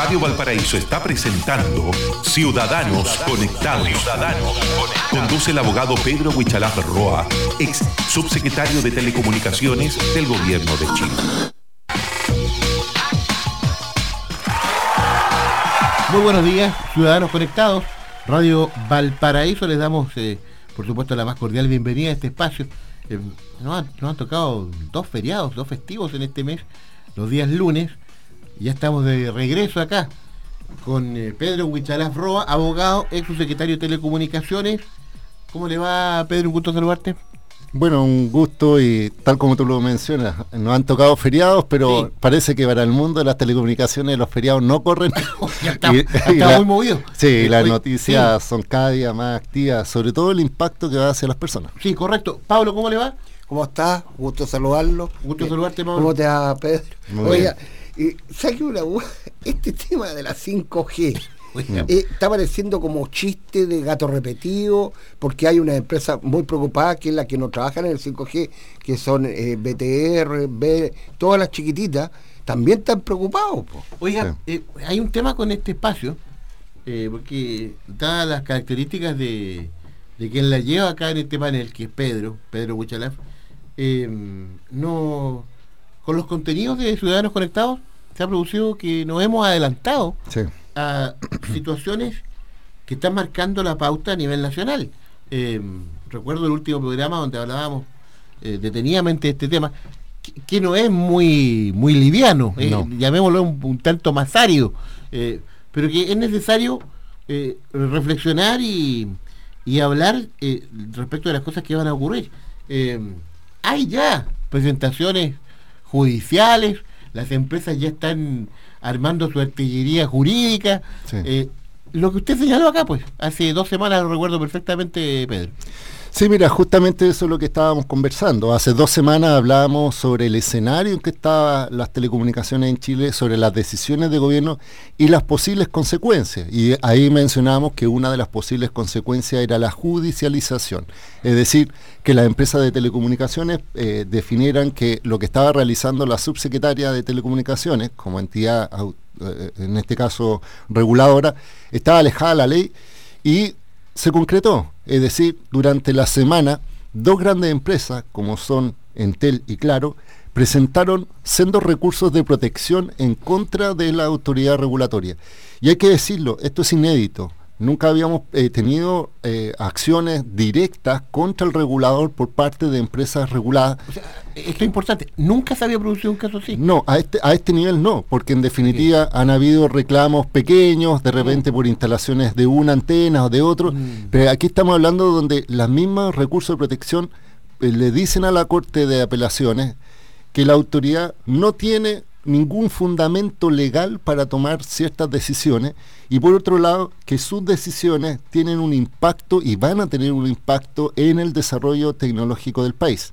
Radio Valparaíso está presentando Ciudadanos Conectados. Conduce el abogado Pedro Huichalaf Roa, ex subsecretario de Telecomunicaciones del Gobierno de Chile. Muy buenos días, Ciudadanos Conectados. Radio Valparaíso les damos, eh, por supuesto, la más cordial bienvenida a este espacio. Eh, nos, han, tocado dos feriados, dos festivos en este mes, los días lunes. Ya estamos de regreso acá con eh, Pedro Huichalaf Roa, abogado, ex secretario de Telecomunicaciones. ¿Cómo le va, Pedro? Un gusto saludarte. Bueno, un gusto y tal como tú lo mencionas, nos han tocado feriados, pero parece que para el mundo de las telecomunicaciones los feriados no corren. está, muy movido. Sí, las noticias son cada día más activas, sobre todo el impacto que va hacia las personas. Sí, correcto. Pablo, ¿cómo le va? ¿Cómo estás? Gusto saludarlo. Gusto saludarte, Pablo. ¿Cómo te va, Pedro? Oiga, y saque una este tema de la 5G eh, está pareciendo como chiste de gato repetido, porque hay una empresa muy preocupada que es la que no trabajan en el 5G, que son eh, BTR, B, todas las chiquititas, también están preocupados. Oiga, eh, hay un tema con este espacio, porque dadas las características de, de quien la lleva acá en este panel, que es Pedro, Pedro Buchalaf, no con los contenidos de Ciudadanos Conectados se ha producido que nos hemos adelantado a situaciones que están marcando la pauta a nivel nacional. Eh, recuerdo el último programa donde hablábamos eh, detenidamente de este tema, que, no es muy, muy liviano, eh, llamémoslo un, tanto más árido, pero que es necesario reflexionar y, y hablar respecto de las cosas que van a ocurrir. hay ya presentaciones judiciales, las empresas ya están armando su artillería jurídica. Eh, lo que usted señaló acá, pues, hace dos semanas lo recuerdo perfectamente, Pedro. Sí, mira, justamente eso es lo que estábamos conversando. Hace dos semanas hablábamos sobre el escenario en que estaban las telecomunicaciones en Chile, sobre las decisiones de gobierno y las posibles consecuencias. Y ahí mencionamos que una de las posibles consecuencias era la judicialización. Es decir, que las empresas de telecomunicaciones eh, definieran que lo que estaba realizando la subsecretaria de telecomunicaciones, como entidad, eh, en este caso reguladora, estaba alejada de la ley y se concretó. Es decir, durante la semana, dos grandes empresas, como son Entel y Claro, presentaron sendos recursos de protección en contra de la autoridad regulatoria. Y hay que decirlo, esto es inédito. Nunca habíamos eh, tenido eh, acciones directas contra el regulador por parte de empresas reguladas. O sea, esto es importante. Nunca se había producido un caso así. No, a este, a este nivel no, porque en definitiva han habido reclamos pequeños, de repente por instalaciones de una antena o de otro, mm. pero aquí estamos hablando donde las mismas recursos de protección eh, le dicen a la Corte de Apelaciones que la autoridad no tiene ningún fundamento legal para tomar ciertas decisiones y por otro lado que sus decisiones tienen un impacto y van a tener un impacto en el desarrollo tecnológico del país.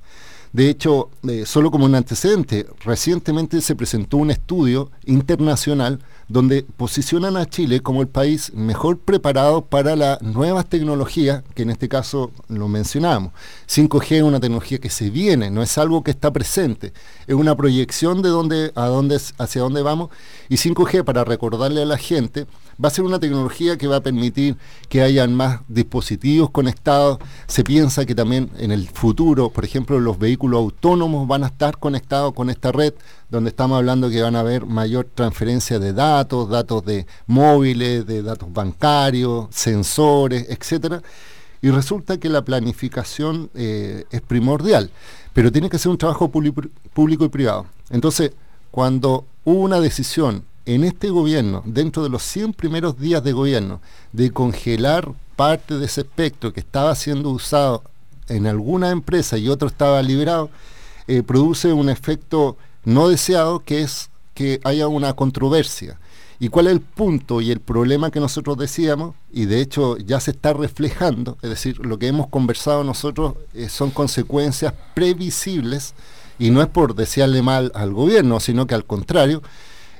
De hecho, eh, solo como un antecedente, recientemente se presentó un estudio internacional donde posicionan a Chile como el país mejor preparado para las nuevas tecnologías, que en este caso lo mencionamos. 5G es una tecnología que se viene, no es algo que está presente, es una proyección de dónde, a dónde, hacia dónde vamos. Y 5G, para recordarle a la gente, va a ser una tecnología que va a permitir que hayan más dispositivos conectados. Se piensa que también en el futuro, por ejemplo, los vehículos autónomos van a estar conectados con esta red, donde estamos hablando que van a haber mayor transferencia de datos, datos de móviles, de datos bancarios, sensores, etcétera. Y resulta que la planificación eh, es primordial, pero tiene que ser un trabajo público y privado. Entonces, cuando hubo una decisión en este gobierno, dentro de los 100 primeros días de gobierno, de congelar parte de ese espectro que estaba siendo usado en alguna empresa y otro estaba liberado, eh, produce un efecto no deseado que es que haya una controversia. ¿Y cuál es el punto y el problema que nosotros decíamos? Y de hecho ya se está reflejando, es decir, lo que hemos conversado nosotros eh, son consecuencias previsibles y no es por desearle mal al gobierno, sino que al contrario,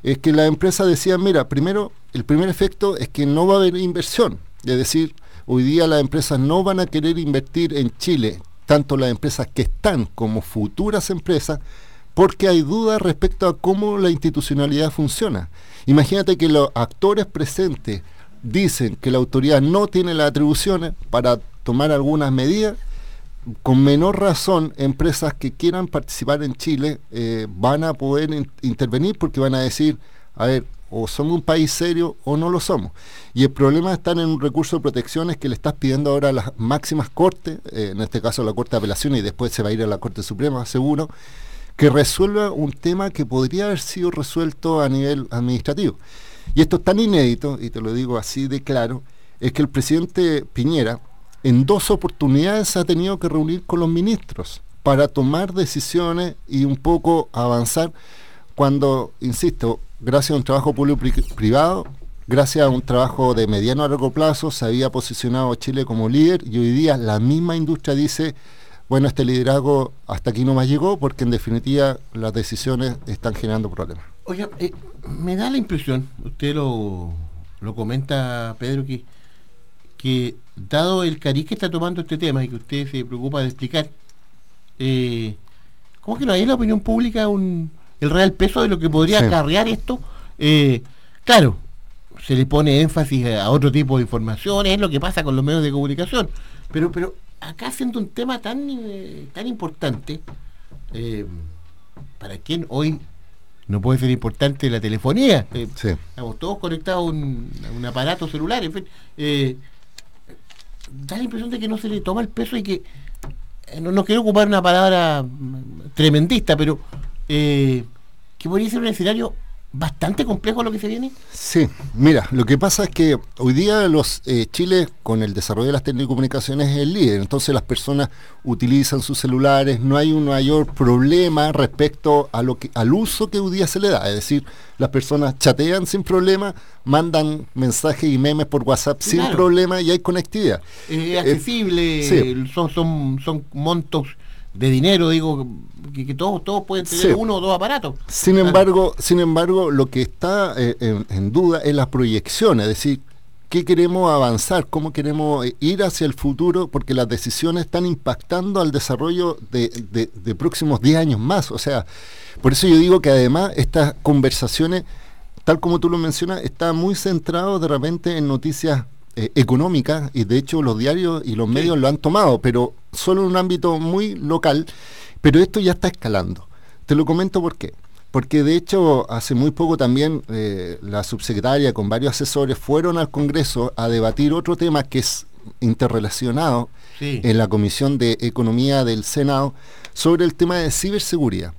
es que la empresa decía, mira, primero, el primer efecto es que no va a haber inversión. Es decir, hoy día las empresas no van a querer invertir en Chile, tanto las empresas que están como futuras empresas, porque hay dudas respecto a cómo la institucionalidad funciona. Imagínate que los actores presentes dicen que la autoridad no tiene las atribuciones para tomar algunas medidas, con menor razón empresas que quieran participar en Chile eh, van a poder intervenir porque van a decir, a ver, o somos un país serio o no lo somos. Y el problema está en un recurso de protecciones que le estás pidiendo ahora a las máximas cortes, eh, en este caso la Corte de Apelaciones y después se va a ir a la Corte Suprema, seguro, que resuelva un tema que podría haber sido resuelto a nivel administrativo. Y esto es tan inédito, y te lo digo así de claro, es que el presidente Piñera en dos oportunidades ha tenido que reunir con los ministros para tomar decisiones y un poco avanzar cuando, insisto, gracias a un trabajo público-privado, gracias a un trabajo de mediano a largo plazo, se había posicionado Chile como líder y hoy día la misma industria dice, bueno, este liderazgo hasta aquí no más llegó porque en definitiva las decisiones están generando problemas. Oye, eh, me da la impresión, usted lo, lo comenta, Pedro, que, que dado el cariz que está tomando este tema y que usted se preocupa de explicar, eh, ¿cómo que no hay en la opinión pública un el real peso de lo que podría acarrear esto, eh, claro, se le pone énfasis a otro tipo de información, es lo que pasa con los medios de comunicación, pero, pero acá siendo un tema tan, eh, tan importante, eh, ¿para quién hoy no puede ser importante la telefonía? Estamos todos conectados a un, aparato celular, en fin. da la impresión de que no se le toma el peso y que no, no quiero ocupar una palabra mm, tremendista, pero eh, que podría ser un escenario bastante complejo lo que se viene? Sí, mira, lo que pasa es que hoy día los eh, Chile con el desarrollo de las telecomunicaciones es el líder, entonces las personas utilizan sus celulares, no hay un mayor problema respecto a lo que al uso que hoy día se le da, es decir, las personas chatean sin problema, mandan mensajes y memes por WhatsApp sin problema y hay conectividad. Es accesible, son, son, son montos de dinero, digo, que, todos, todos pueden tener uno o dos aparatos. Sin embargo, sin embargo, lo que está eh, en, duda es la proyección, es decir, qué queremos avanzar, cómo queremos eh, ir hacia el futuro, porque las decisiones están impactando al desarrollo de, de próximos 10 años más. O sea, por eso yo digo que además estas conversaciones, tal como tú lo mencionas, están muy centrados de repente en noticias eh, económica y de hecho los diarios y los medios lo han tomado, pero solo en un ámbito muy local, pero esto ya está escalando. Te lo comento por qué. Porque de hecho hace muy poco también eh, la subsecretaria con varios asesores fueron al Congreso a debatir otro tema que es interrelacionado en la Comisión de Economía del Senado sobre el tema de ciberseguridad.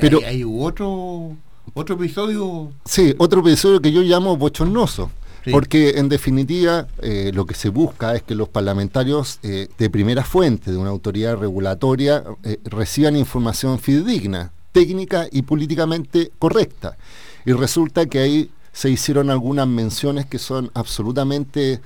Pero hay, hay otro otro episodio. Sí, otro episodio que yo llamo bochornoso. Porque en definitiva eh, lo que se busca es que los parlamentarios eh, de primera fuente de una autoridad regulatoria eh, reciban información fidedigna, técnica y políticamente correcta. Y resulta que ahí se hicieron algunas menciones que son absolutamente,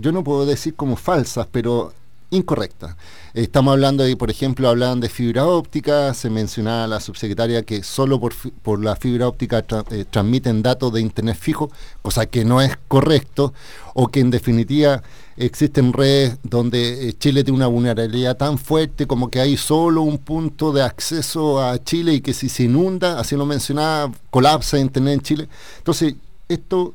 yo no puedo decir como falsas, pero incorrecta. Estamos hablando de, por ejemplo, hablaban de fibra óptica, se mencionaba la subsecretaria que solo por, por la fibra óptica eh, transmiten datos de internet fijo, cosa que no es correcto, o que en definitiva existen redes donde eh, Chile tiene una vulnerabilidad tan fuerte como que hay solo un punto de acceso a Chile y que si se inunda, así lo mencionaba, colapsa internet en Chile. Entonces, esto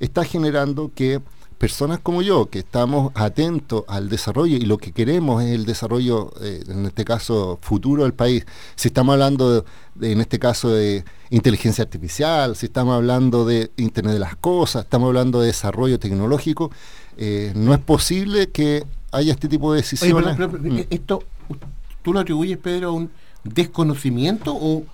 está generando que personas como yo, que estamos atentos al desarrollo y lo que queremos es el desarrollo, eh, en este caso, futuro del país. Si estamos hablando, de, en este caso, de inteligencia artificial, si estamos hablando de Internet de las Cosas, estamos hablando de desarrollo tecnológico, eh, no es posible que haya este tipo de decisiones. Mm. ¿Esto tú lo atribuyes, Pedro, a un desconocimiento o,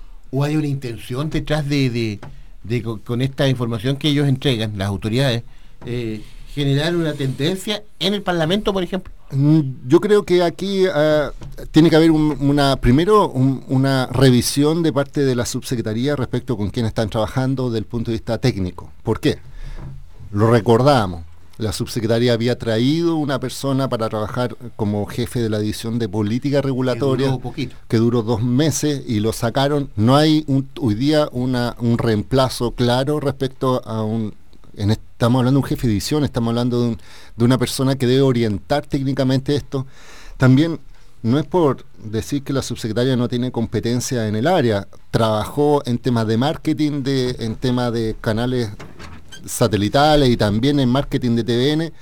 hay una intención detrás de, de, con esta información que ellos entregan, las autoridades? Eh, generar una tendencia en el Parlamento, por ejemplo? Mm, yo creo que aquí ah, tiene que haber una primero una revisión de parte de la subsecretaría respecto con quién están trabajando desde el punto de vista técnico. ¿Por qué? Lo recordamos. La subsecretaría había traído una persona para trabajar como jefe de la división de política regulatoria, que duró, dos meses y lo sacaron. No hay hoy día una, un reemplazo claro respecto a un estamos hablando de un jefe de edición, estamos hablando de, una persona que debe orientar técnicamente esto. También no es por decir que la subsecretaria no tiene competencia en el área, trabajó en temas de marketing, de, en temas de canales satelitales y también en marketing de TVN,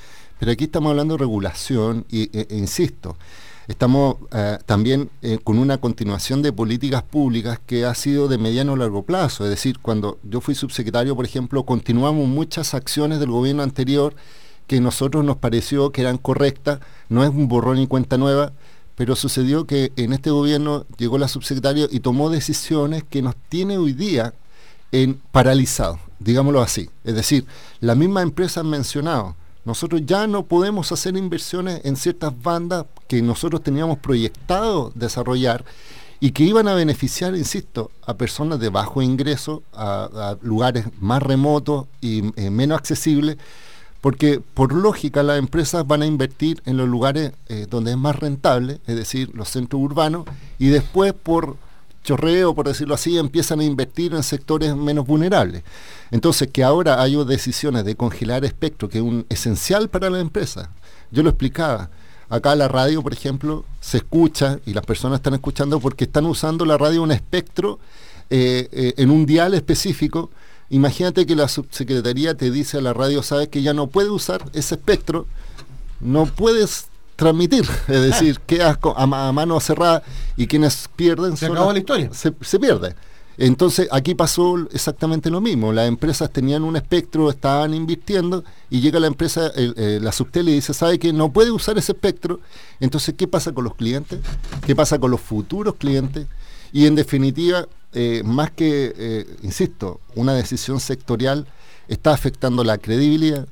pero aquí estamos hablando de regulación y, e, e insisto, estamos eh, también eh, con una continuación de políticas públicas que ha sido de mediano o largo plazo. Es decir, cuando yo fui subsecretario, por ejemplo, continuamos muchas acciones del gobierno anterior que nosotros nos pareció que eran correctas, no es un borrón y cuenta nueva, pero sucedió que en este gobierno llegó la subsecretaria y tomó decisiones que nos tiene hoy día en paralizado, digámoslo así. Es decir, la misma empresa ha mencionado, nosotros ya no podemos hacer inversiones en ciertas bandas que nosotros teníamos proyectado desarrollar y que iban a beneficiar, insisto, a personas de bajo ingreso, a, lugares más remotos y eh, menos accesibles, porque por lógica las empresas van a invertir en los lugares eh, donde es más rentable, es decir, los centros urbanos, y después por chorreo, por decirlo así, empiezan a invertir en sectores menos vulnerables. Entonces, que ahora hay decisiones de congelar espectro, que es un esencial para la empresa. Yo lo explicaba. Acá la radio, por ejemplo, se escucha y las personas están escuchando porque están usando la radio un espectro eh, eh, en un dial específico. Imagínate que la subsecretaría te dice a la radio, sabes que ya no puede usar ese espectro, no puedes transmitir, es decir, quedas a, mano cerrada y quienes pierden se acabó la historia. Se, pierde. Entonces aquí pasó exactamente lo mismo. Las empresas tenían un espectro, estaban invirtiendo y llega la empresa, eh, la subtel y dice, ¿sabe que no puede usar ese espectro? Entonces, ¿qué pasa con los clientes? ¿Qué pasa con los futuros clientes? Y en definitiva, eh, más que, eh, insisto, una decisión sectorial, está afectando la credibilidad,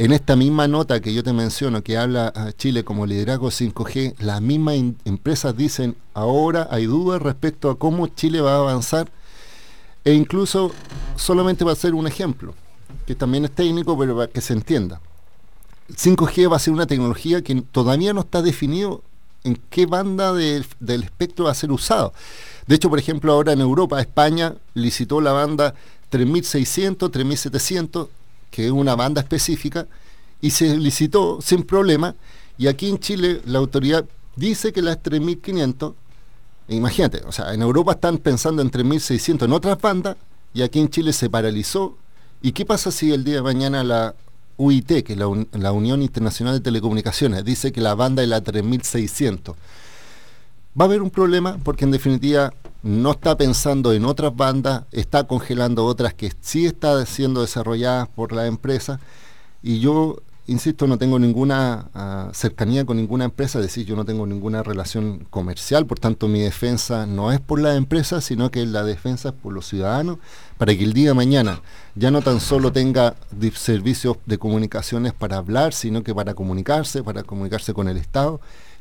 en esta misma nota que yo te menciono, que habla a Chile como liderazgo 5G, las mismas empresas dicen, ahora hay dudas respecto a cómo Chile va a avanzar, e incluso solamente va a ser un ejemplo, que también es técnico, pero para que se entienda. 5G va a ser una tecnología que todavía no está definido en qué banda del espectro va a ser usado. De hecho, por ejemplo, ahora en Europa, España licitó la banda 3600, 3700, que es una banda específica, y se licitó sin problema, y aquí en Chile la autoridad dice que la es 3500, e imagínate, o sea, en Europa están pensando en 3600 en otras bandas, y aquí en Chile se paralizó, ¿y qué pasa si el día de mañana la UIT, que es la, la Unión Internacional de Telecomunicaciones, dice que la banda es la 3600? Va a haber un problema porque en definitiva no está pensando en otras bandas, está congelando otras que sí están siendo desarrolladas por la empresa. Y yo, insisto, no tengo ninguna ah, cercanía con ninguna empresa, es decir, yo no tengo ninguna relación comercial, por tanto mi defensa no es por la empresa, sino que la defensa es por los ciudadanos, para que el día de mañana ya no tan solo tenga servicios de comunicaciones para hablar, sino que para comunicarse, para comunicarse con el Estado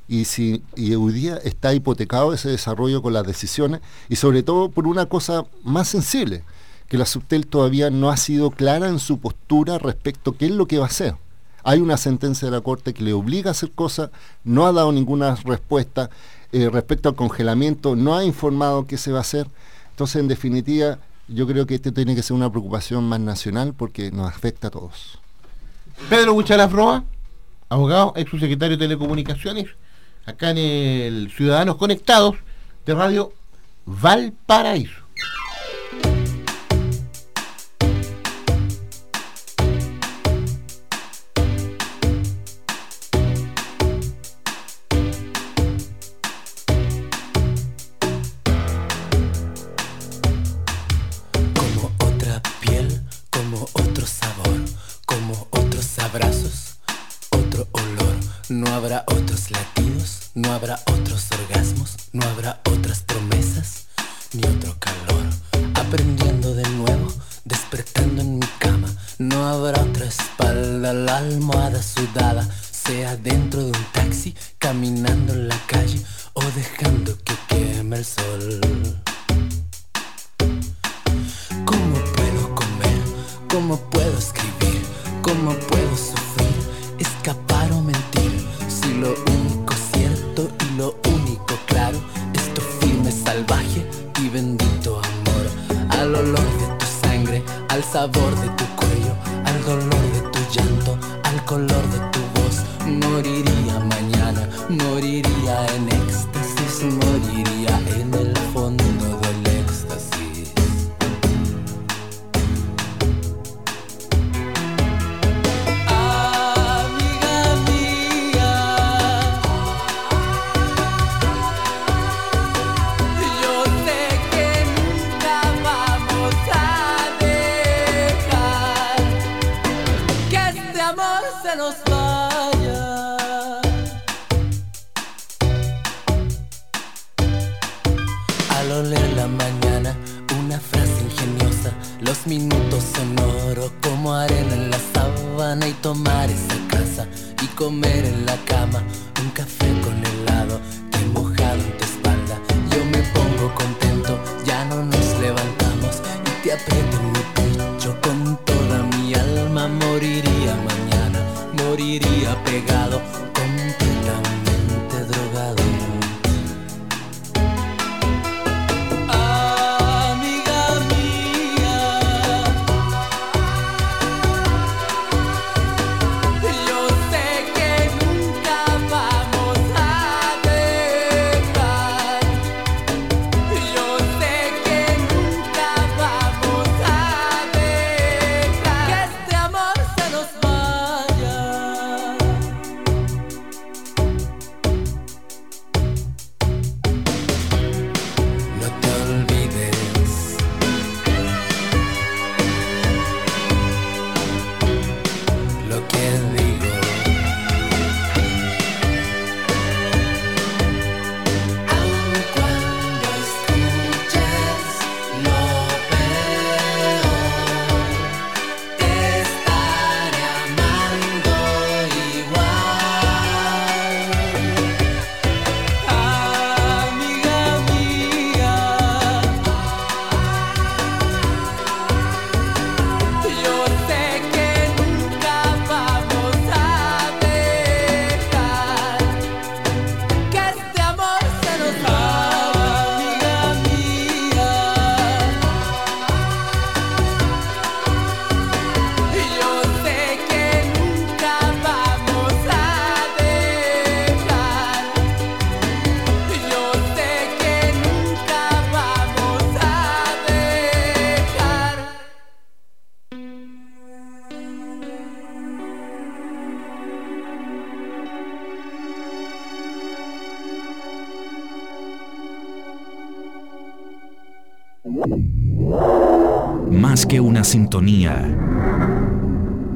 y si y hoy día está hipotecado ese desarrollo con las decisiones y sobre todo por una cosa más sensible, que la Subtel todavía no ha sido clara en su postura respecto a qué es lo que va a hacer. Hay una sentencia de la Corte que le obliga a hacer cosas, no ha dado ninguna respuesta eh, respecto al congelamiento, no ha informado qué se va a hacer. Entonces, en definitiva, yo creo que este tiene que ser una preocupación más nacional porque nos afecta a todos. Pedro Buchalas Roa, abogado, ex subsecretario de Telecomunicaciones acá en el Ciudadanos Conectados de Radio Valparaíso. Comer en la cama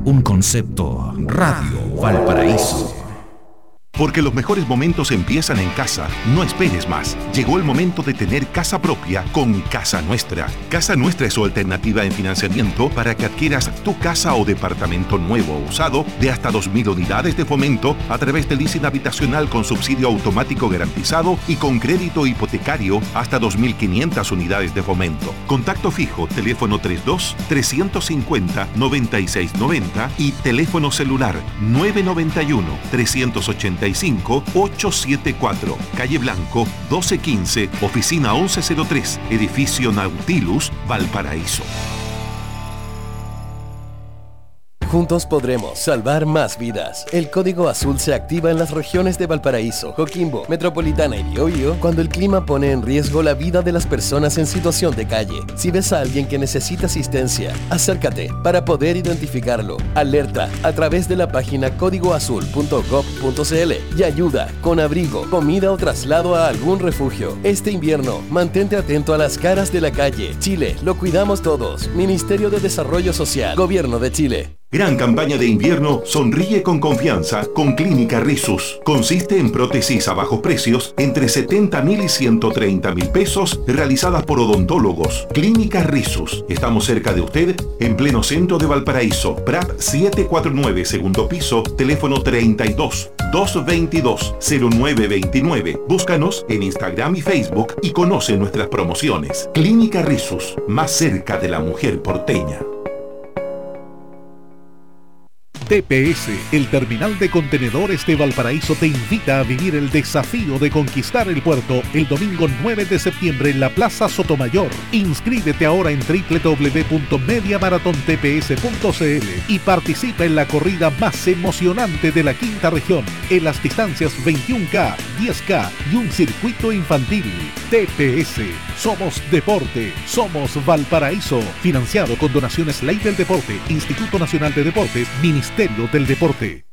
un concepto. Radio Valparaíso. Porque los mejores momentos empiezan en casa. No esperes más. Llegó el momento de tener casa propia con Casa Nuestra. Casa Nuestra es su alternativa en financiamiento para que adquieras tu casa o departamento nuevo o usado de hasta 2.000 unidades de fomento a través del leasing habitacional con subsidio automático garantizado y con crédito hipotecario hasta 2.500 unidades de fomento. Contacto fijo, teléfono 32 350 9690 y teléfono celular 991 385 874, calle Blanco 1215, oficina 1103, edificio Nautilus, Valparaíso. Juntos podremos salvar más vidas. El código azul se activa en las regiones de Valparaíso, Coquimbo, Metropolitana y Biobío cuando el clima pone en riesgo la vida de las personas en situación de calle. Si ves a alguien que necesita asistencia, acércate para poder identificarlo. Alerta a través de la página códigoazul.gov.cl y ayuda con abrigo, comida o traslado a algún refugio. Este invierno, mantente atento a las caras de la calle. Chile, lo cuidamos todos. Ministerio de Desarrollo Social, Gobierno de Chile. Gran campaña de invierno Sonríe con confianza con Clínica Risus. Consiste en prótesis a bajos precios entre 70 mil y 130 mil pesos realizadas por odontólogos. Clínica Risus. Estamos cerca de usted en pleno centro de Valparaíso. Prat 749 segundo piso, teléfono 32 222 0929. Búscanos en Instagram y Facebook y conoce nuestras promociones. Clínica Risus, más cerca de la mujer porteña. TPS, el terminal de contenedores de Valparaíso, te invita a vivir el desafío de conquistar el puerto el domingo 9 de septiembre en la Plaza Sotomayor. Inscríbete ahora en www.mediamaratontps.cl y participa en la corrida más emocionante de la quinta región, en las distancias 21K, 10K y un circuito infantil. TPS, somos deporte, somos Valparaíso, financiado con donaciones Ley del Deporte, Instituto Nacional de Deportes, Ministerio del Deporte.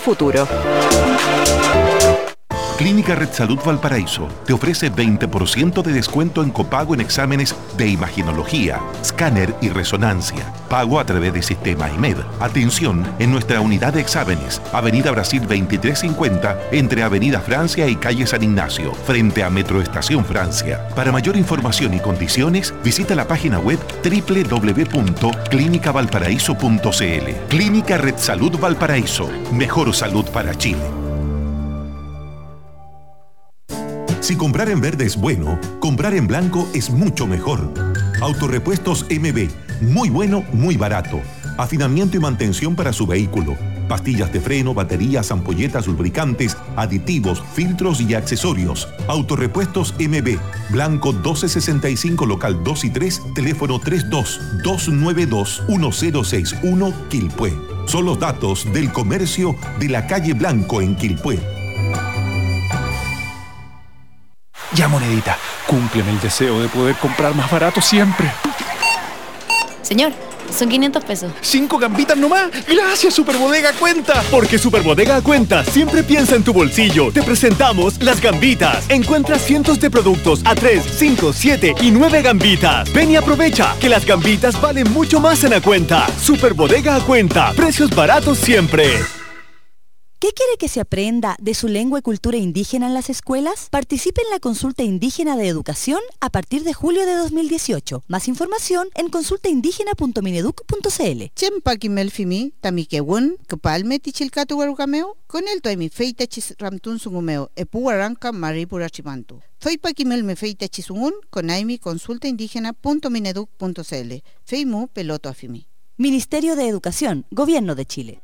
futuro. Clínica Red Salud Valparaíso te ofrece 20% de descuento en copago en exámenes de imaginología, escáner y resonancia. Pago a través de sistema IMED. Atención en nuestra unidad de exámenes, Avenida Brasil 2350, entre Avenida Francia y Calle San Ignacio, frente a Metro Estación Francia. Para mayor información y condiciones, visita la página web www.clinicavalparaíso.cl. Clínica Red Salud Valparaíso. Mejor salud para Chile. Si comprar en verde es bueno, comprar en blanco es mucho mejor. Autorepuestos MB, muy bueno, muy barato. Afinamiento y mantención para su vehículo. Pastillas de freno, baterías, ampolletas, lubricantes, aditivos, filtros y accesorios. Autorepuestos MB, Blanco 1265, local 2 y 3, teléfono 32-292-1061, Quilpué. Son los datos del comercio de la calle Blanco en Quilpué. Ya, monedita, cúmpleme el deseo de poder comprar más barato siempre. Señor, son 500 pesos. ¿Cinco gambitas nomás? Gracias, Superbodega Cuenta. Porque Superbodega Cuenta siempre piensa en tu bolsillo. Te presentamos las gambitas. Encuentras cientos de productos a 3, 5, 7 y 9 gambitas. Ven y aprovecha que las gambitas valen mucho más en la cuenta. Superbodega Cuenta. Precios baratos siempre. ¿Qué quiere que se aprenda de su lengua y cultura indígena en las escuelas? Participe en la consulta indígena de educación a partir de julio de 2018. Más información en consultaindígena.mineduc.cl. Chempa kimelfimi, tamikewun, kupalme tichilkatu warukameo, con el toemi feita chis ramtun sungumeo, epuaranca maripurachimantu. Soy Paquimel me feita chisungun, con aimi consultaindígena.mineduc.cl. Feimu peloto afimi. Ministerio de Educación, Gobierno de Chile.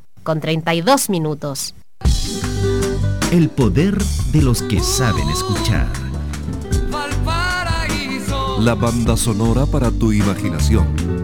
con 32 minutos. El poder de los que saben escuchar. La banda sonora para tu imaginación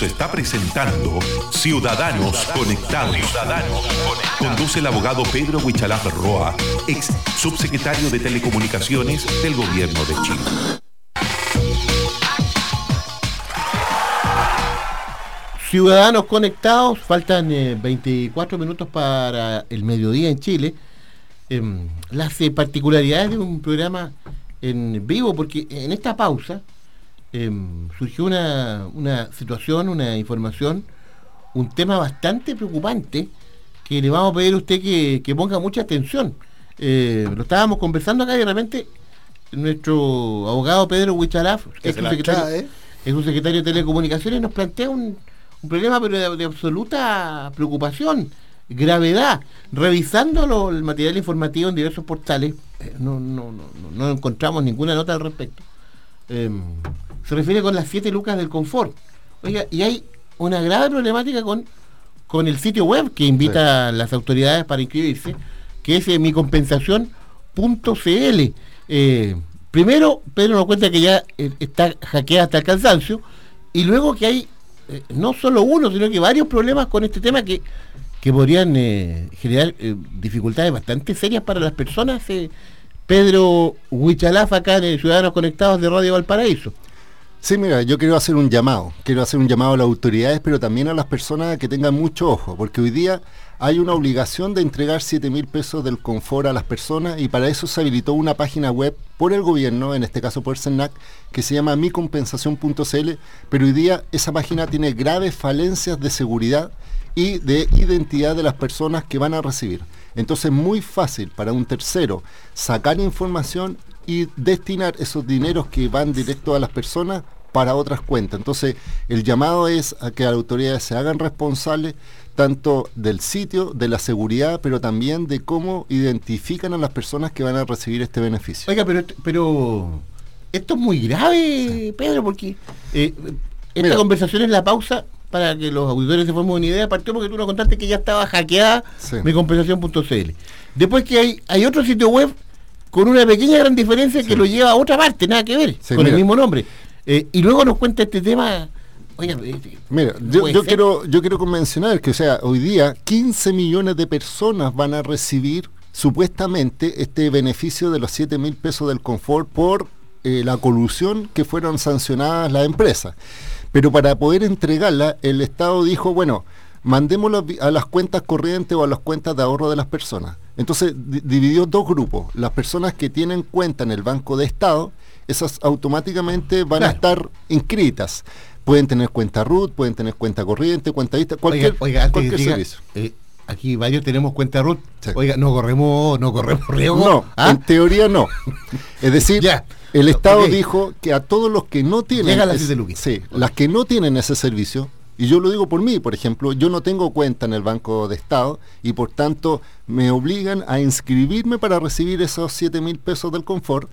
Está presentando Ciudadanos Conectados. Conduce el abogado Pedro Huichalaf Roa, ex subsecretario de Telecomunicaciones del Gobierno de Chile. Ciudadanos conectados, faltan 24 eh, minutos para el mediodía en Chile. Em, las eh, particularidades de un programa en vivo, porque en esta pausa em, surgió una, situación, una información, un tema bastante preocupante que le vamos a pedir a usted que, ponga mucha atención. Eh, lo estábamos conversando acá y de repente nuestro abogado Pedro Huicharaf, que es un secretario de Telecomunicaciones, nos plantea un, un problema pero de, absoluta preocupación, gravedad. Revisando el material informativo en diversos portales, eh, no, no, no, no, encontramos ninguna nota al respecto. Se refiere con las siete lucas del confort. Oiga, y hay una grave problemática con, con el sitio web que invita a las autoridades para inscribirse, que es eh, micompensación.cl. Eh, primero, Pedro nos cuenta que ya está hackeada hasta el cansancio, y luego que hay eh, no solo uno, sino que varios problemas con este tema que, podrían eh, generar eh, dificultades bastante serias para las personas. Pedro Huichalaf, acá en Ciudadanos Conectados de Radio Valparaíso. Sí, mira, yo quiero hacer un llamado, quiero hacer un llamado a las autoridades, pero también a las personas que tengan mucho ojo, porque hoy día hay una obligación de entregar 7 mil pesos del confort a las personas y para eso se habilitó una página web por el gobierno, en este caso por CENAC, que se llama micompensación.cl, pero hoy día esa página tiene graves falencias de seguridad y de identidad de las personas que van a recibir. Entonces es muy fácil para un tercero sacar información y destinar esos dineros que van directo a las personas para otras cuentas. Entonces, el llamado es a que las autoridades se hagan responsables tanto del sitio, de la seguridad, pero también de cómo identifican a las personas que van a recibir este beneficio. Oiga, pero, pero esto es muy grave, Pedro, porque eh, esta conversación es la pausa para que los auditores se formen una idea, partió porque tú nos contaste que ya estaba hackeada mi compensación.cl. Después que hay, hay otro sitio web con una pequeña gran diferencia que lo lleva a otra parte, nada que ver, con el mismo nombre. Eh, y luego nos cuenta este tema Mira, yo, quiero, yo quiero convencionar que, o sea, hoy día 15 millones de personas van a recibir supuestamente este beneficio de los 7 mil pesos del confort por eh, la colusión que fueron sancionadas las empresas. Pero para poder entregarla, el Estado dijo, bueno, mandémoslo a las cuentas corrientes o a las cuentas de ahorro de las personas. Entonces dividió dos grupos. Las personas que tienen cuenta en el Banco de Estado, esas automáticamente van a estar inscritas. Pueden tener cuenta RUT, pueden tener cuenta corriente, cuenta vista, cualquier, servicio. Eh, aquí varios tenemos cuenta RUT. Oiga, no corremos, no corremos riesgo. No, ¿ah? en teoría no. Es decir, el Estado dijo que a todos los que no tienen sí, las que no tienen ese servicio, y yo lo digo por mí, por ejemplo, yo no tengo cuenta en el Banco de Estado y por tanto me obligan a inscribirme para recibir esos 7 mil pesos del confort.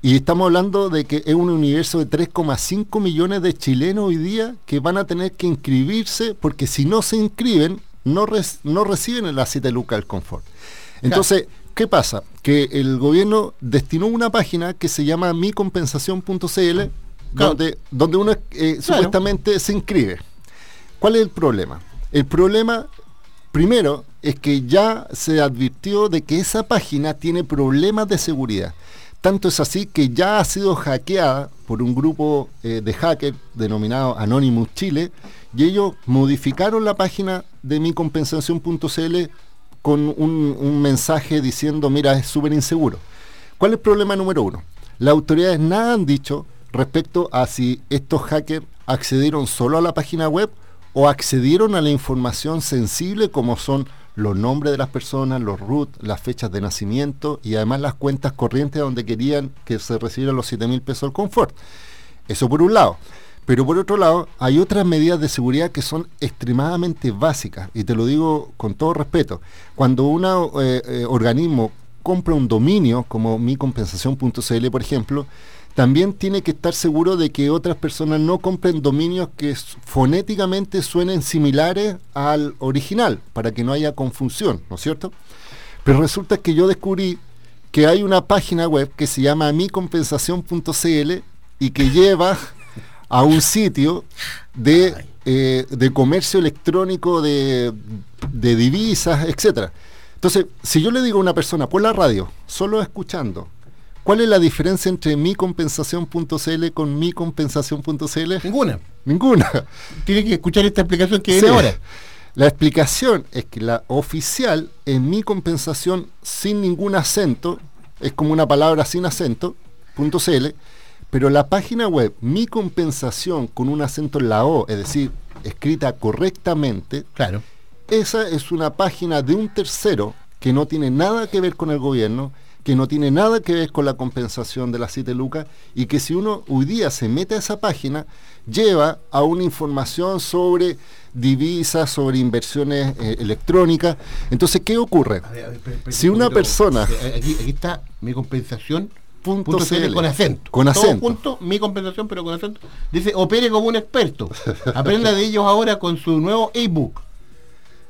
Y estamos hablando de que es un universo de 3,5 millones de chilenos hoy día que van a tener que inscribirse porque si no se inscriben no, no reciben el aceite lucas del confort. Entonces, ¿qué pasa? Que el gobierno destinó una página que se llama micompensación.cl donde, donde uno eh, supuestamente se inscribe. ¿Cuál es el problema? El problema, primero, es que ya se advirtió de que esa página tiene problemas de seguridad. Tanto es así que ya ha sido hackeada por un grupo eh, de hackers denominado Anonymous Chile y ellos modificaron la página de micompensación.cl con un, mensaje diciendo, mira, es súper inseguro. ¿Cuál es el problema número uno? Las autoridades nada han dicho respecto a si estos hackers accedieron solo a la página web o accedieron a la información sensible como son los nombres de las personas, los root, las fechas de nacimiento y además las cuentas corrientes donde querían que se recibieran los 7 mil pesos del confort. Eso por un lado. Pero por otro lado, hay otras medidas de seguridad que son extremadamente básicas, y te lo digo con todo respeto. Cuando un eh, eh, organismo compra un dominio, como micompensación.cl, por ejemplo, también tiene que estar seguro de que otras personas no compren dominios que fonéticamente suenen similares al original, para que no haya confusión, ¿no es cierto? Pero resulta que yo descubrí que hay una página web que se llama micompensación.cl y que lleva a un sitio de, eh, de comercio electrónico de, de divisas, etcétera. Entonces, si yo le digo a una persona por la radio, solo escuchando, ¿cuál es la diferencia entre micompensación.cl con micompensación.cl? Ninguna. Ninguna. Tiene que escuchar esta explicación que viene ahora. La explicación es que la oficial es mi compensación sin ningún acento, es como una palabra sin acento, .cl, pero la página web mi compensación con un acento en la O, es decir, escrita correctamente, claro. esa es una página de un tercero que no tiene nada que ver con el gobierno, que no tiene nada que ver con la compensación de las 7 lucas y que si uno hoy día se mete a esa página, lleva a una información sobre divisas, sobre inversiones eh, electrónicas. Entonces, ¿qué ocurre? si una persona... Eh, aquí, está mi compensación punto con acento. Con acento. punto, mi compensación, pero con acento. Dice, opere como un experto. Aprenda de ellos ahora con su nuevo ebook.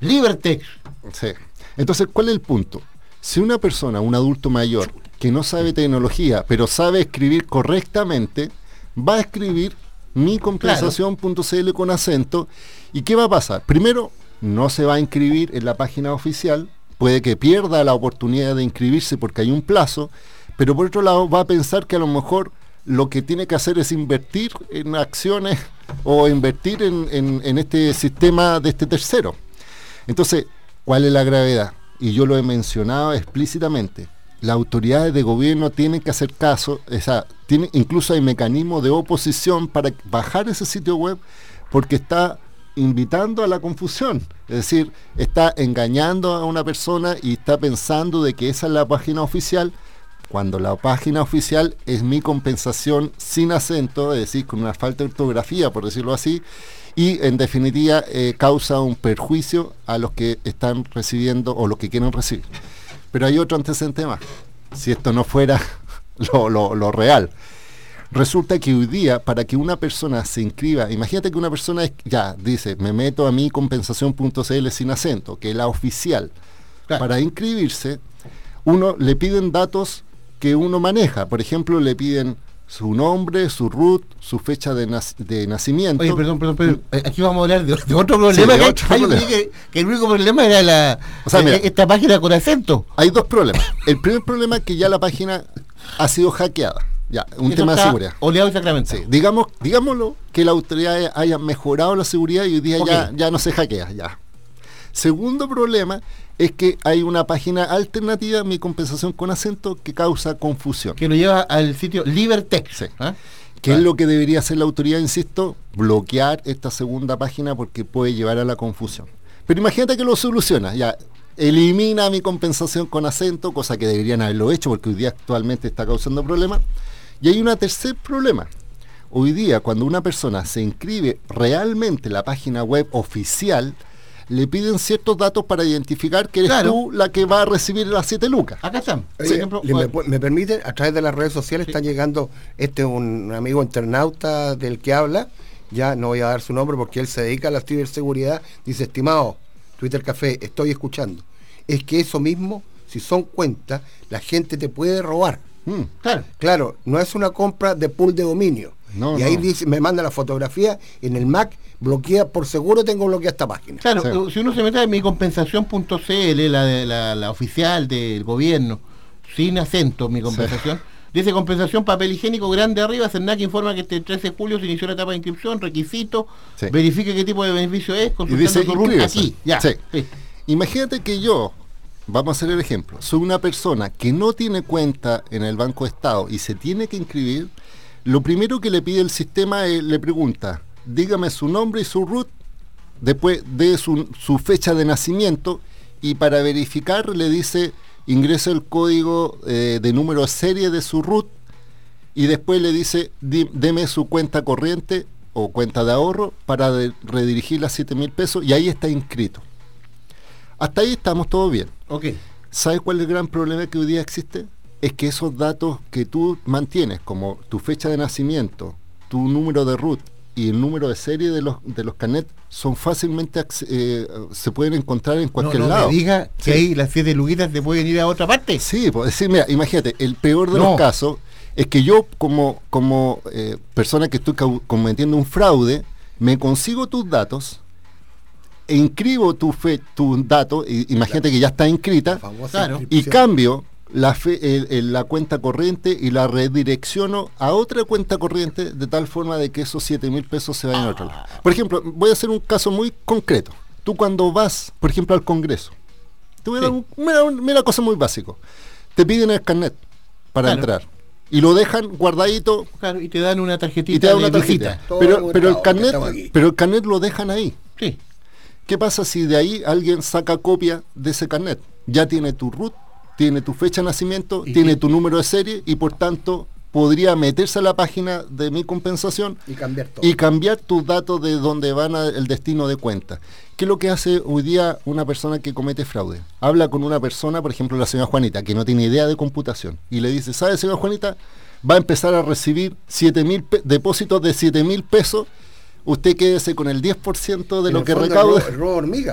Libertex. Sí. Entonces, ¿cuál es el punto? Si una persona, un adulto mayor, que no sabe tecnología, pero sabe escribir correctamente, va a escribir mi compensación.cl con acento. ¿Y qué va a pasar? Primero, no se va a inscribir en la página oficial, puede que pierda la oportunidad de inscribirse porque hay un plazo, pero por otro lado va a pensar que a lo mejor lo que tiene que hacer es invertir en acciones o invertir en, en este sistema de este tercero. Entonces, ¿cuál es la gravedad? Y yo lo he mencionado explícitamente las autoridades de gobierno tienen que hacer caso, o incluso hay mecanismos de oposición para bajar ese sitio web porque está invitando a la confusión, es decir, está engañando a una persona y está pensando de que esa es la página oficial, cuando la página oficial es mi compensación sin acento, es decir, con una falta de ortografía, por decirlo así, y en definitiva eh, causa un perjuicio a los que están recibiendo o los que quieren recibir. Pero hay otro antecedente más. Si esto no fuera lo, real. Resulta que hoy día, para que una persona se inscriba, imagínate que una persona ya dice, me meto a mi compensación.cl sin acento, que es la oficial. Para inscribirse, uno le piden datos que uno maneja. Por ejemplo, le piden su nombre, su root, su fecha de, nacimiento. Oye, perdón, perdón, perdón. Aquí vamos a hablar de, otro problema. que, el único problema era la, eh, esta página con acento. Hay dos problemas. El primer problema es que ya la página ha sido hackeada. Ya, un tema de seguridad. Oleado exactamente. Sí, digamos, digámoslo que la autoridad haya mejorado la seguridad y hoy día ya, ya no se hackea. Ya. Segundo problema es que hay una página alternativa, mi compensación con acento, que causa confusión. Que lo lleva al sitio Libertex. ¿ah? Que es lo que debería hacer la autoridad, insisto, bloquear esta segunda página porque puede llevar a la confusión. Pero imagínate que lo soluciona, ya elimina mi compensación con acento, cosa que deberían haberlo hecho porque hoy día actualmente está causando problemas. Y hay un tercer problema. Hoy día, cuando una persona se inscribe realmente en la página web oficial, le piden ciertos datos para identificar que eres tú la que va a recibir las 7 lucas. Acá están. me, permiten, a través de las redes sociales están llegando, este un amigo internauta del que habla, ya no voy a dar su nombre porque él se dedica a la ciberseguridad, dice, estimado, Twitter Café, estoy escuchando. Es que eso mismo, si son cuentas, la gente te puede robar. Mm. claro. claro, no es una compra de pool de dominio. Y ahí dice, me manda la fotografía en el Mac bloquea, por seguro tengo bloqueada esta página. Claro, si uno se mete en mi compensación.cl, la, la, la oficial del gobierno, sin acento, mi compensación. Dice compensación papel higiénico grande arriba, CERNAC informa que este 13 de julio se inició la etapa de inscripción, requisito, verifique qué tipo de beneficio es, consultando tu RUT aquí. Ya. Imagínate que yo, vamos a hacer el ejemplo, soy una persona que no tiene cuenta en el Banco de Estado y se tiene que inscribir, lo primero que le pide el sistema es, le pregunta, dígame su nombre y su root, después de su, fecha de nacimiento y para verificar le dice ingrese el código eh, de número de serie de su root y después le dice deme su cuenta corriente o cuenta de ahorro para redirigir las 7 mil pesos y ahí está inscrito. Hasta ahí estamos todo bien. Ok. ¿Sabes cuál es el gran problema que hoy día existe? Es que esos datos que tú mantienes, como tu fecha de nacimiento, tu número de root y el número de serie de los de los canet son fácilmente eh, se pueden encontrar en cualquier no, no lado. Me diga que ahí las siete luguitas te pueden ir a otra parte. Sí, pues decir, mira, imagínate, el peor de los casos es que yo como, como eh, persona que estoy cometiendo un fraude, me consigo tus datos, e inscribo tu fe, tus datos, imagínate que ya está inscrita, y cambio la, fe, la cuenta corriente y la redirecciono a otra cuenta corriente de tal forma de que esos 7 mil pesos se vayan a otro lado. Por ejemplo, voy a hacer un caso muy concreto. Tú cuando vas, por ejemplo, al Congreso, te voy a dar un, mira, cosa muy básico. Te piden el carnet para entrar y lo dejan guardadito. Claro, y te dan una tarjetita. Y te dan una tarjeta. Pero, pero, el carnet, pero el carnet lo dejan ahí. Sí. ¿Qué pasa si de ahí alguien saca copia de ese carnet? Ya tiene tu root, tiene tu fecha de nacimiento, tiene tu número de serie y por tanto podría meterse a la página de mi compensación y cambiar, y cambiar tus datos de donde van el destino de cuenta. ¿Qué es lo que hace hoy día una persona que comete fraude? Habla con una persona, por ejemplo la señora Juanita, que no tiene idea de computación, y le dice, ¿sabe señora Juanita? Va a empezar a recibir mil depósitos de 7 mil pesos usted quédese con el 10% de lo que recaude.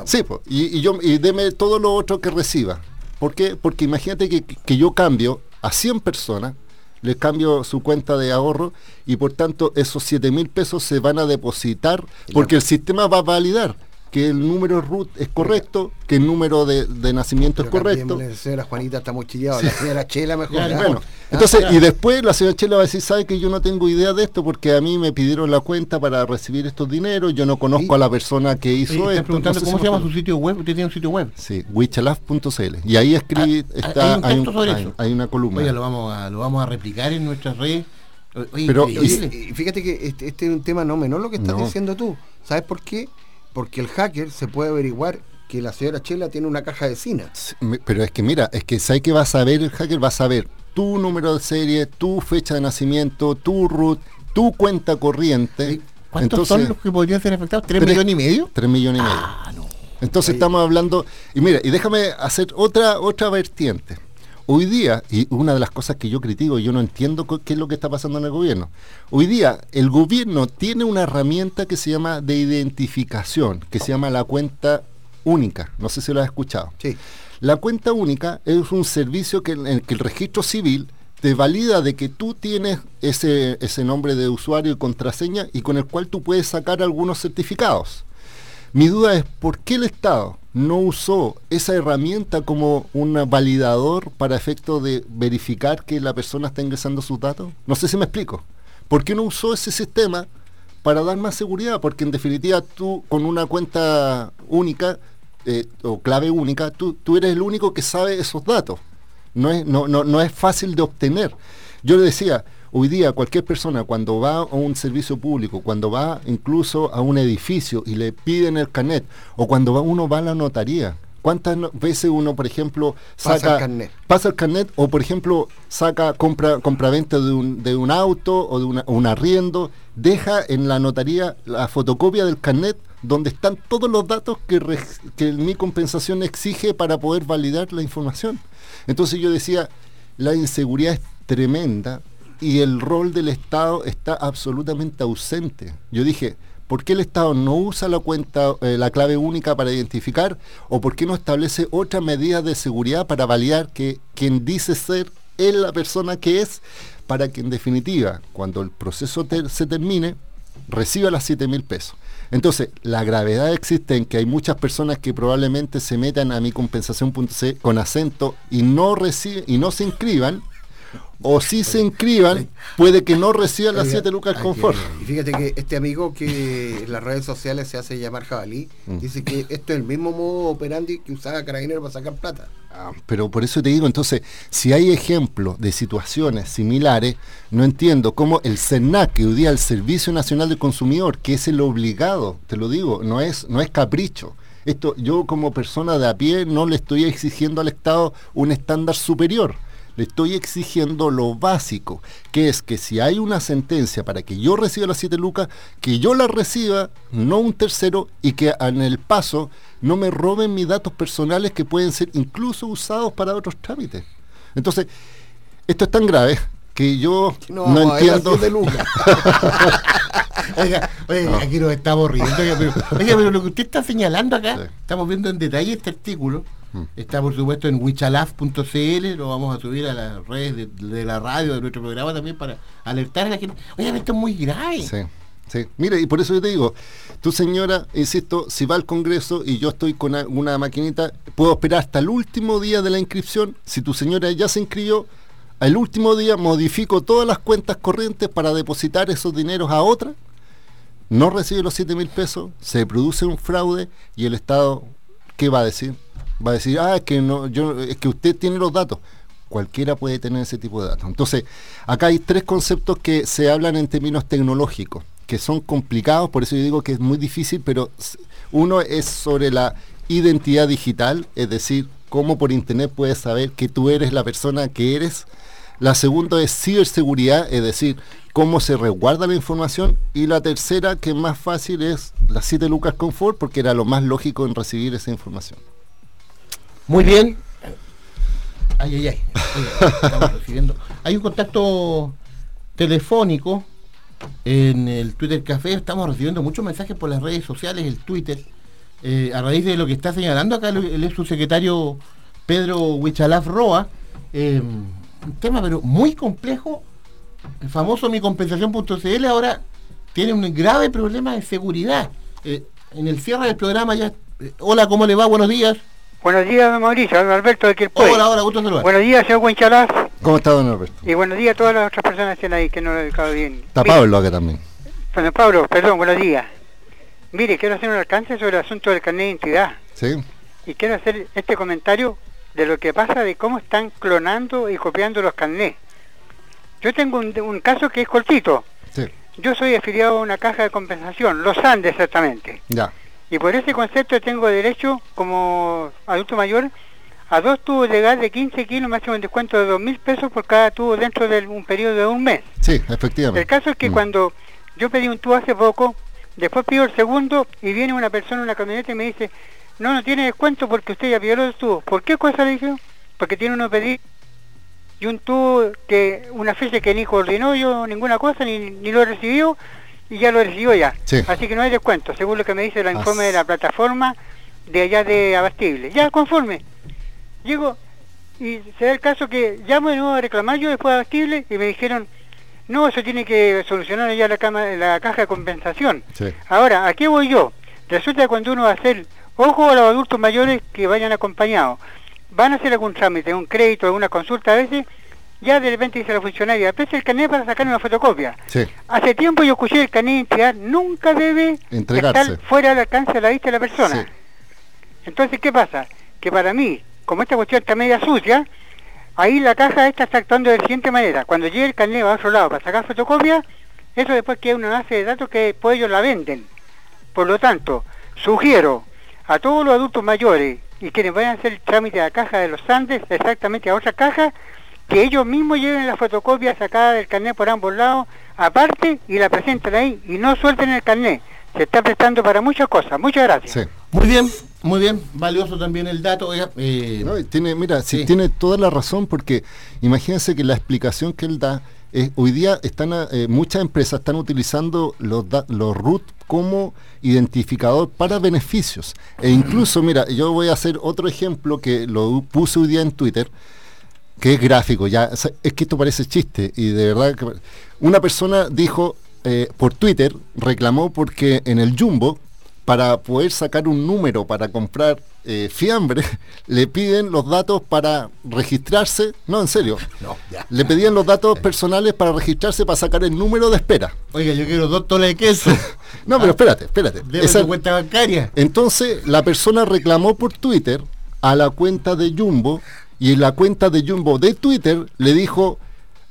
Sí, y, y, yo, y deme todo lo otro que reciba. ¿Por qué? Porque imagínate que, que yo cambio a 100 personas les cambio su cuenta de ahorro y por tanto esos 7 mil pesos se van a depositar porque el sistema va a validar que el número root es correcto, que el número de, nacimiento es correcto. La señora Juanita está muy chillada, la señora Chela mejor. bueno, entonces, y después la señora Chela va a decir, sabe que yo no tengo idea de esto porque a mí me pidieron la cuenta para recibir estos dineros, yo no conozco a la persona que hizo esto. preguntando cómo se llama su sitio web, usted tiene un sitio web. Sí, wichalaf.cl. Y ahí escribe, ah, está, hay, una columna. Oye, lo vamos a, lo vamos a replicar en nuestras redes. Pero fíjate que este, este, es un tema no menor lo que estás diciendo tú. ¿Sabes por qué? Porque el hacker se puede averiguar que la señora Chela tiene una caja de cina. Pero es que mira, es que ¿sabes que va a saber el hacker? Va a saber tu número de serie, tu fecha de nacimiento, tu root, tu cuenta corriente. ¿Cuántos son los que podrían ser afectados? ¿Tres, millones y medio? Tres millones y medio. Ah, no. Entonces estamos hablando, y mira, y déjame hacer otra, otra vertiente. Hoy día, y una de las cosas que yo critico, yo no entiendo qué es lo que está pasando en el gobierno. Hoy día el gobierno tiene una herramienta que se llama de identificación, que se llama la cuenta única. No sé si lo has escuchado. Sí. La cuenta única es un servicio que, en el que el registro civil te valida de que tú tienes ese, ese nombre de usuario y contraseña y con el cual tú puedes sacar algunos certificados. Mi duda es, ¿por qué el Estado no usó esa herramienta como un validador para efecto de verificar que la persona está ingresando sus datos? No sé si me explico. ¿Por qué no usó ese sistema para dar más seguridad? Porque en definitiva tú con una cuenta única eh, o clave única, tú, tú, eres el único que sabe esos datos. No es, no, no, no es fácil de obtener. Yo le decía, Hoy día cualquier persona cuando va a un servicio público, cuando va incluso a un edificio y le piden el carnet, o cuando va, uno va a la notaría, ¿Cuántas veces uno, por ejemplo, saca, pasa el carnet, pasa el carnet o, por ejemplo, saca compra compraventa de un, de un auto o de un arriendo, deja en la notaría la fotocopia del carnet donde están todos los datos que, que mi compensación exige para poder validar la información? Entonces yo decía, la inseguridad es tremenda y el rol del Estado está absolutamente ausente. Yo dije, ¿por qué el Estado no usa la cuenta, eh, la clave única para identificar? ¿O por qué no establece otras medidas de seguridad para validar que quien dice ser es la persona que es, para que en definitiva, cuando el proceso se termine, reciba las 7 mil pesos? Entonces, la gravedad existe en que hay muchas personas que probablemente se metan a mi compensación.c con acento y no, reciben, y no se inscriban o si se inscriban, puede que no reciban las 7 lucas confort. Y fíjate que este amigo que en las redes sociales se hace llamar jabalí, mm. dice que esto es el mismo modo operandi que usaba Carabinero para sacar plata. Ah, pero por eso te digo, entonces, si hay ejemplos de situaciones similares, no entiendo cómo el CENAC, que hoy día el Servicio Nacional del Consumidor, que es el obligado, te lo digo, no es, no es capricho. Esto, yo como persona de a pie no le estoy exigiendo al Estado un estándar superior le estoy exigiendo lo básico, que es que si hay una sentencia para que yo reciba las 7 lucas, que yo la reciba, no un tercero, y que en el paso no me roben mis datos personales que pueden ser incluso usados para otros trámites. Entonces, esto es tan grave que yo no, entiendo. De oiga, oiga aquí nos estamos riendo. pero, pero, lo que usted está señalando acá, estamos viendo en detalle este artículo Está por supuesto en wichalaf.cl, lo vamos a subir a las redes de, la radio, de nuestro programa también para alertar a la gente. Oye, esto es muy grave. Sí. Sí. Mira, y por eso yo te digo, tu señora, insisto, si va al Congreso y yo estoy con una maquinita, puedo esperar hasta el último día de la inscripción. Si tu señora ya se inscribió, al último día modifico todas las cuentas corrientes para depositar esos dineros a otra, no recibe los 7 mil pesos, se produce un fraude y el Estado, ¿qué va a decir? Va a decir, ah, es que, no, yo, es que usted tiene los datos. Cualquiera puede tener ese tipo de datos. Entonces, acá hay tres conceptos que se hablan en términos tecnológicos, que son complicados, por eso yo digo que es muy difícil, pero uno es sobre la identidad digital, es decir, cómo por internet puedes saber que tú eres la persona que eres. La segunda es ciberseguridad, es decir, cómo se resguarda la información. Y la tercera, que es más fácil, es las 7 lucas confort, porque era lo más lógico en recibir esa información. Muy bien. Ay, ay, ay. Hay un contacto telefónico en el Twitter Café. Estamos recibiendo muchos mensajes por las redes sociales, el Twitter, eh, a raíz de lo que está señalando acá el, ex subsecretario Pedro Huichalaf Roa. Eh, un tema pero muy complejo. El famoso mi compensación.cl ahora tiene un grave problema de seguridad. Eh, en el cierre del programa ya... hola, ¿cómo le va? Buenos días. Buenos días, Mauricio, Alberto de Quilpue. Hola, hola, gusto saludar. Buenos días, señor Huinchalaf. ¿Cómo está, don Alberto? Y buenos días a todas las otras personas que están ahí, que no lo he dedicado bien. Está Pablo acá también. Bueno, Pablo, perdón, buenos días. Mire, quiero hacer un alcance sobre el asunto del carnet de identidad. Sí. Y quiero hacer este comentario de lo que pasa de cómo están clonando y copiando los carnets. Yo tengo un, caso que es cortito. Sí. Yo soy afiliado a una caja de compensación, los Andes exactamente. Ya. Y por ese concepto tengo derecho, como adulto mayor, a dos tubos de gas de 15 kilos, máximo un descuento de 2 mil pesos por cada tubo dentro de un periodo de un mes. Sí, efectivamente. El caso es que mm. cuando yo pedí un tubo hace poco, después pido el segundo y viene una persona en una camioneta y me dice, no, no tiene descuento porque usted ya pidió los tubos. ¿Por qué cosa le dije? Porque tiene uno pedir y un tubo que una fecha que ni coordinó yo ninguna cosa, ni, ni lo recibió y ya lo recibió ya. Así que no hay descuento, según lo que me dice el informe de la plataforma de allá de Abastible. Ya conforme. Llego y se da el caso que llamo de nuevo a reclamar yo después de Abastible y me dijeron, no, eso tiene que solucionar allá la, cama, la caja de compensación. Ahora, ¿a qué voy yo? Resulta que cuando uno va a hacer, ojo a los adultos mayores que vayan acompañados, van a hacer algún trámite, un crédito, alguna consulta a veces, ya de repente dice la funcionaria, pese el carnet para sacar una fotocopia. Hace tiempo yo escuché el carnet de nunca debe estar fuera del alcance de la vista de la persona. Entonces, ¿qué pasa? Que para mí, como esta cuestión está media sucia, ahí la caja esta está actuando de la siguiente manera. Cuando llegue el carnet a otro lado para sacar fotocopia, eso después queda una base de datos que después ellos la venden. Por lo tanto, sugiero a todos los adultos mayores y quienes vayan a hacer el trámite a la caja de los Andes, exactamente a otra caja, que ellos mismos lleven la fotocopia sacada del carnet por ambos lados, aparte, y la presenten ahí, y no suelten el carnet. Se está prestando para muchas cosas. Muchas gracias. Muy bien, muy bien, valioso también el dato. Eh, tiene, mira, sí. tiene toda la razón porque imagínense que la explicación que él da es, hoy día están eh, muchas empresas están utilizando los, los root como identificador para beneficios. E incluso, mira, yo voy a hacer otro ejemplo que lo puse hoy día en Twitter que es gráfico, ya, es que esto parece chiste, y de verdad que una persona dijo eh, por Twitter, reclamó porque en el Jumbo, para poder sacar un número para comprar eh, fiambre, le piden los datos para registrarse, no, en serio, le pedían los datos personales para registrarse para sacar el número de espera. Oiga, yo quiero dos toles de queso. no, pero espérate, espérate. Esa cuenta bancaria. Entonces, la persona reclamó por Twitter a la cuenta de Jumbo y la cuenta de Jumbo de Twitter le dijo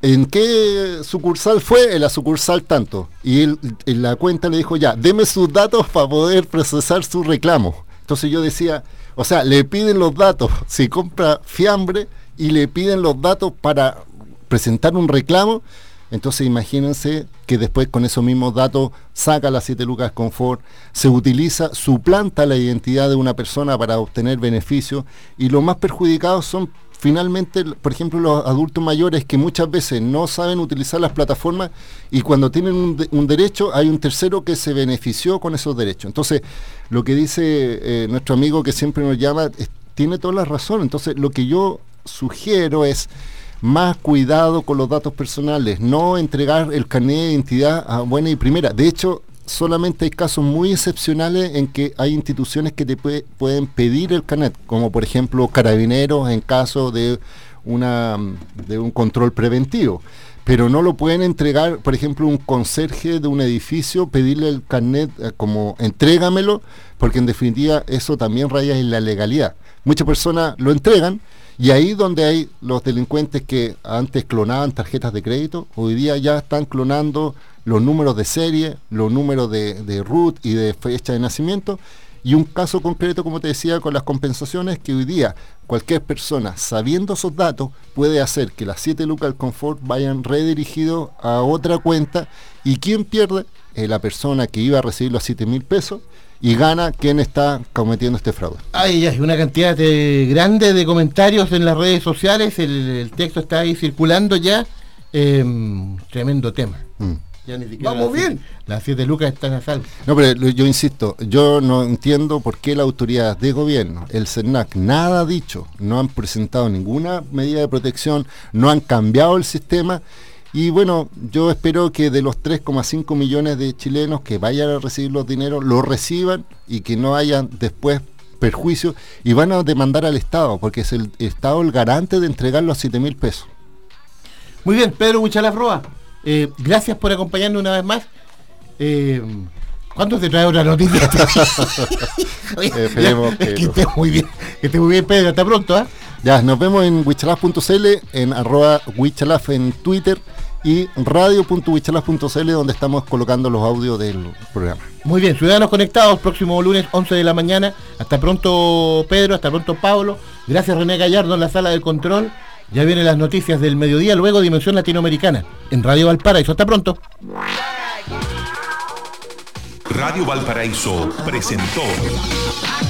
en qué sucursal fue, en la sucursal tanto. Y él, en la cuenta le dijo ya, deme sus datos para poder procesar su reclamo. Entonces yo decía, o sea, le piden los datos si compra fiambre y le piden los datos para presentar un reclamo. Entonces imagínense que después con esos mismos datos saca las 7 lucas confort, se utiliza, suplanta la identidad de una persona para obtener beneficios y los más perjudicados son finalmente, por ejemplo, los adultos mayores que muchas veces no saben utilizar las plataformas y cuando tienen un, derecho hay un tercero que se benefició con esos derechos. Entonces, lo que dice eh, nuestro amigo que siempre nos llama tiene toda la razón. Entonces, lo que yo sugiero es más cuidado con los datos personales, no entregar el carnet de identidad a buena y primera. De hecho, solamente hay casos muy excepcionales en que hay instituciones que te pueden pedir el carnet, como por ejemplo carabineros en caso de, una, de un control preventivo. Pero no lo pueden entregar, por ejemplo, un conserje de un edificio, pedirle el carnet eh, como entrégamelo, porque en definitiva eso también raya en la legalidad. Muchas personas lo entregan y ahí donde hay los delincuentes que antes clonaban tarjetas de crédito, hoy día ya están clonando los números de serie, los números de, de root y de fecha de nacimiento. Y un caso concreto, como te decía, con las compensaciones, que hoy día cualquier persona, sabiendo esos datos, puede hacer que las 7 lucas del confort vayan redirigidos a otra cuenta. ¿Y quién pierde? la persona que iba a recibir los 7 mil pesos y gana quien está cometiendo este fraude. Hay una cantidad grande de comentarios en las redes sociales, el, texto está ahí circulando ya. Em, tremendo tema. Mm. Vamos bien. Las siete lucas están a salvo. No, pero yo insisto, yo no entiendo por qué la autoridad de gobierno, el CERNAC, nada ha dicho, no han presentado ninguna medida de protección, no han cambiado el sistema y bueno, yo espero que de los 3,5 millones de chilenos que vayan a recibir los dineros, lo reciban y que no haya después perjuicio y van a demandar al Estado, porque es el Estado el garante de entregar los 7 mil pesos. Muy bien, Pedro Huichalaf Roa, eh, gracias por acompañarnos una vez más. Eh, ¿Cuándo te trae otra noticia? Esperemos que, esté muy bien, que esté muy bien, Pedro. Hasta pronto, ¿ah? Ya, nos vemos en wichalaf.cl, en arroba wichalaf en Twitter y radio.wichalaf.cl donde estamos colocando los audios del programa. Muy bien, Ciudadanos Conectados, próximo lunes 11 de la mañana. Hasta pronto Pedro, hasta pronto Pablo. Gracias René Gallardo en la sala del control. Ya vienen las noticias del mediodía, luego Dimensión Latinoamericana, en Radio Valparaíso. Hasta pronto. Radio Valparaíso presentó